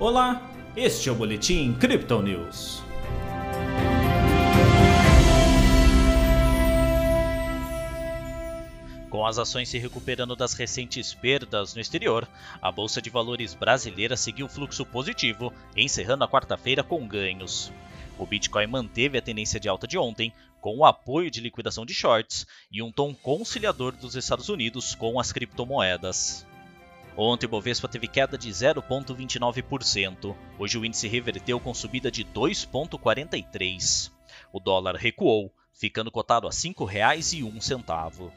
Olá, este é o Boletim Crypto News. Com as ações se recuperando das recentes perdas no exterior, a Bolsa de Valores brasileira seguiu fluxo positivo, encerrando a quarta-feira com ganhos. O Bitcoin manteve a tendência de alta de ontem, com o apoio de liquidação de shorts e um tom conciliador dos Estados Unidos com as criptomoedas. Ontem o Bovespa teve queda de 0,29%. Hoje o índice reverteu com subida de 2,43%. O dólar recuou, ficando cotado a R$ 5,01.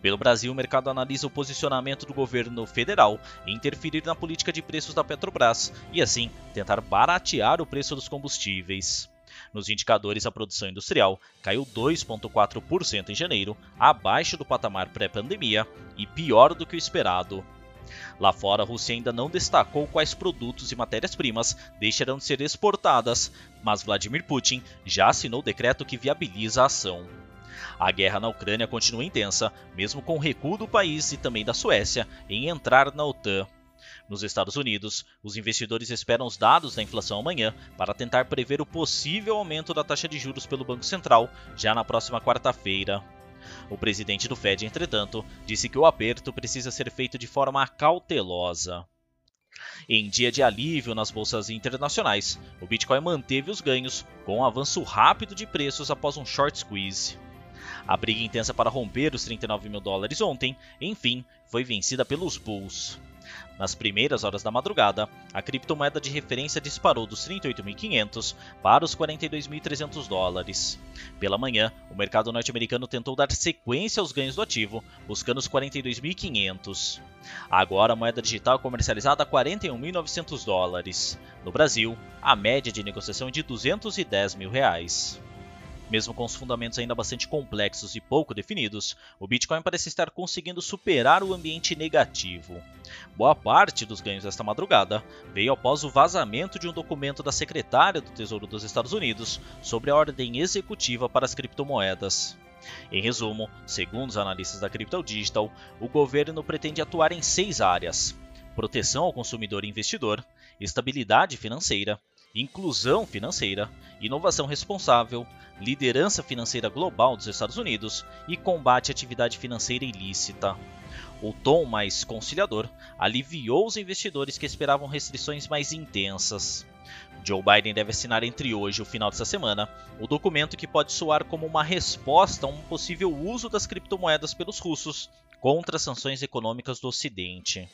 Pelo Brasil, o mercado analisa o posicionamento do governo federal em interferir na política de preços da Petrobras e, assim, tentar baratear o preço dos combustíveis. Nos indicadores, a produção industrial caiu 2,4% em janeiro, abaixo do patamar pré-pandemia e pior do que o esperado. Lá fora, a Rússia ainda não destacou quais produtos e matérias-primas deixarão de ser exportadas, mas Vladimir Putin já assinou o decreto que viabiliza a ação. A guerra na Ucrânia continua intensa, mesmo com o recuo do país e também da Suécia em entrar na OTAN. Nos Estados Unidos, os investidores esperam os dados da inflação amanhã para tentar prever o possível aumento da taxa de juros pelo Banco Central já na próxima quarta-feira. O presidente do Fed, entretanto, disse que o aperto precisa ser feito de forma cautelosa. Em dia de alívio nas bolsas internacionais, o Bitcoin manteve os ganhos com um avanço rápido de preços após um short squeeze. A briga intensa para romper os 39 mil dólares ontem, enfim, foi vencida pelos Bulls. Nas primeiras horas da madrugada, a criptomoeda de referência disparou dos 38.500 para os 42.300 dólares. Pela manhã, o mercado norte-americano tentou dar sequência aos ganhos do ativo, buscando os 42.500. Agora a moeda digital é comercializada a 41.900 dólares. No Brasil, a média de negociação é de 210 mil reais. Mesmo com os fundamentos ainda bastante complexos e pouco definidos, o Bitcoin parece estar conseguindo superar o ambiente negativo. Boa parte dos ganhos desta madrugada veio após o vazamento de um documento da secretária do Tesouro dos Estados Unidos sobre a ordem executiva para as criptomoedas. Em resumo, segundo os analistas da Crypto Digital, o governo pretende atuar em seis áreas: proteção ao consumidor e investidor, estabilidade financeira, inclusão financeira, inovação responsável, liderança financeira global dos Estados Unidos e combate à atividade financeira ilícita. O tom mais conciliador aliviou os investidores que esperavam restrições mais intensas. Joe Biden deve assinar entre hoje e o final dessa semana o documento que pode soar como uma resposta a um possível uso das criptomoedas pelos russos contra as sanções econômicas do Ocidente.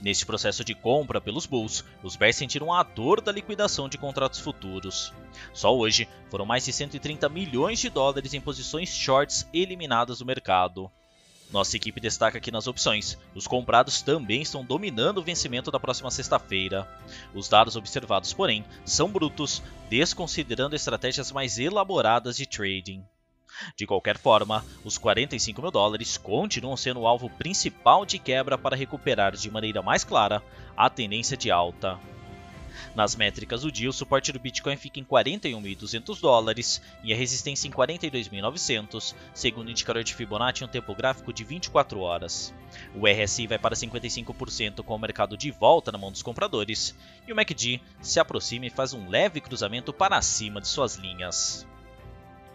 Neste processo de compra pelos Bulls, os Bears sentiram a dor da liquidação de contratos futuros. Só hoje, foram mais de 130 milhões de dólares em posições shorts eliminadas do mercado. Nossa equipe destaca que nas opções, os comprados também estão dominando o vencimento da próxima sexta-feira. Os dados observados, porém, são brutos, desconsiderando estratégias mais elaboradas de trading. De qualquer forma, os 45 mil dólares continuam sendo o alvo principal de quebra para recuperar de maneira mais clara a tendência de alta. Nas métricas do dia, o suporte do Bitcoin fica em 41.200 dólares e a resistência em 42.900, segundo o indicador de Fibonacci em um tempo gráfico de 24 horas. O RSI vai para 55% com o mercado de volta na mão dos compradores, e o MACD se aproxima e faz um leve cruzamento para cima de suas linhas.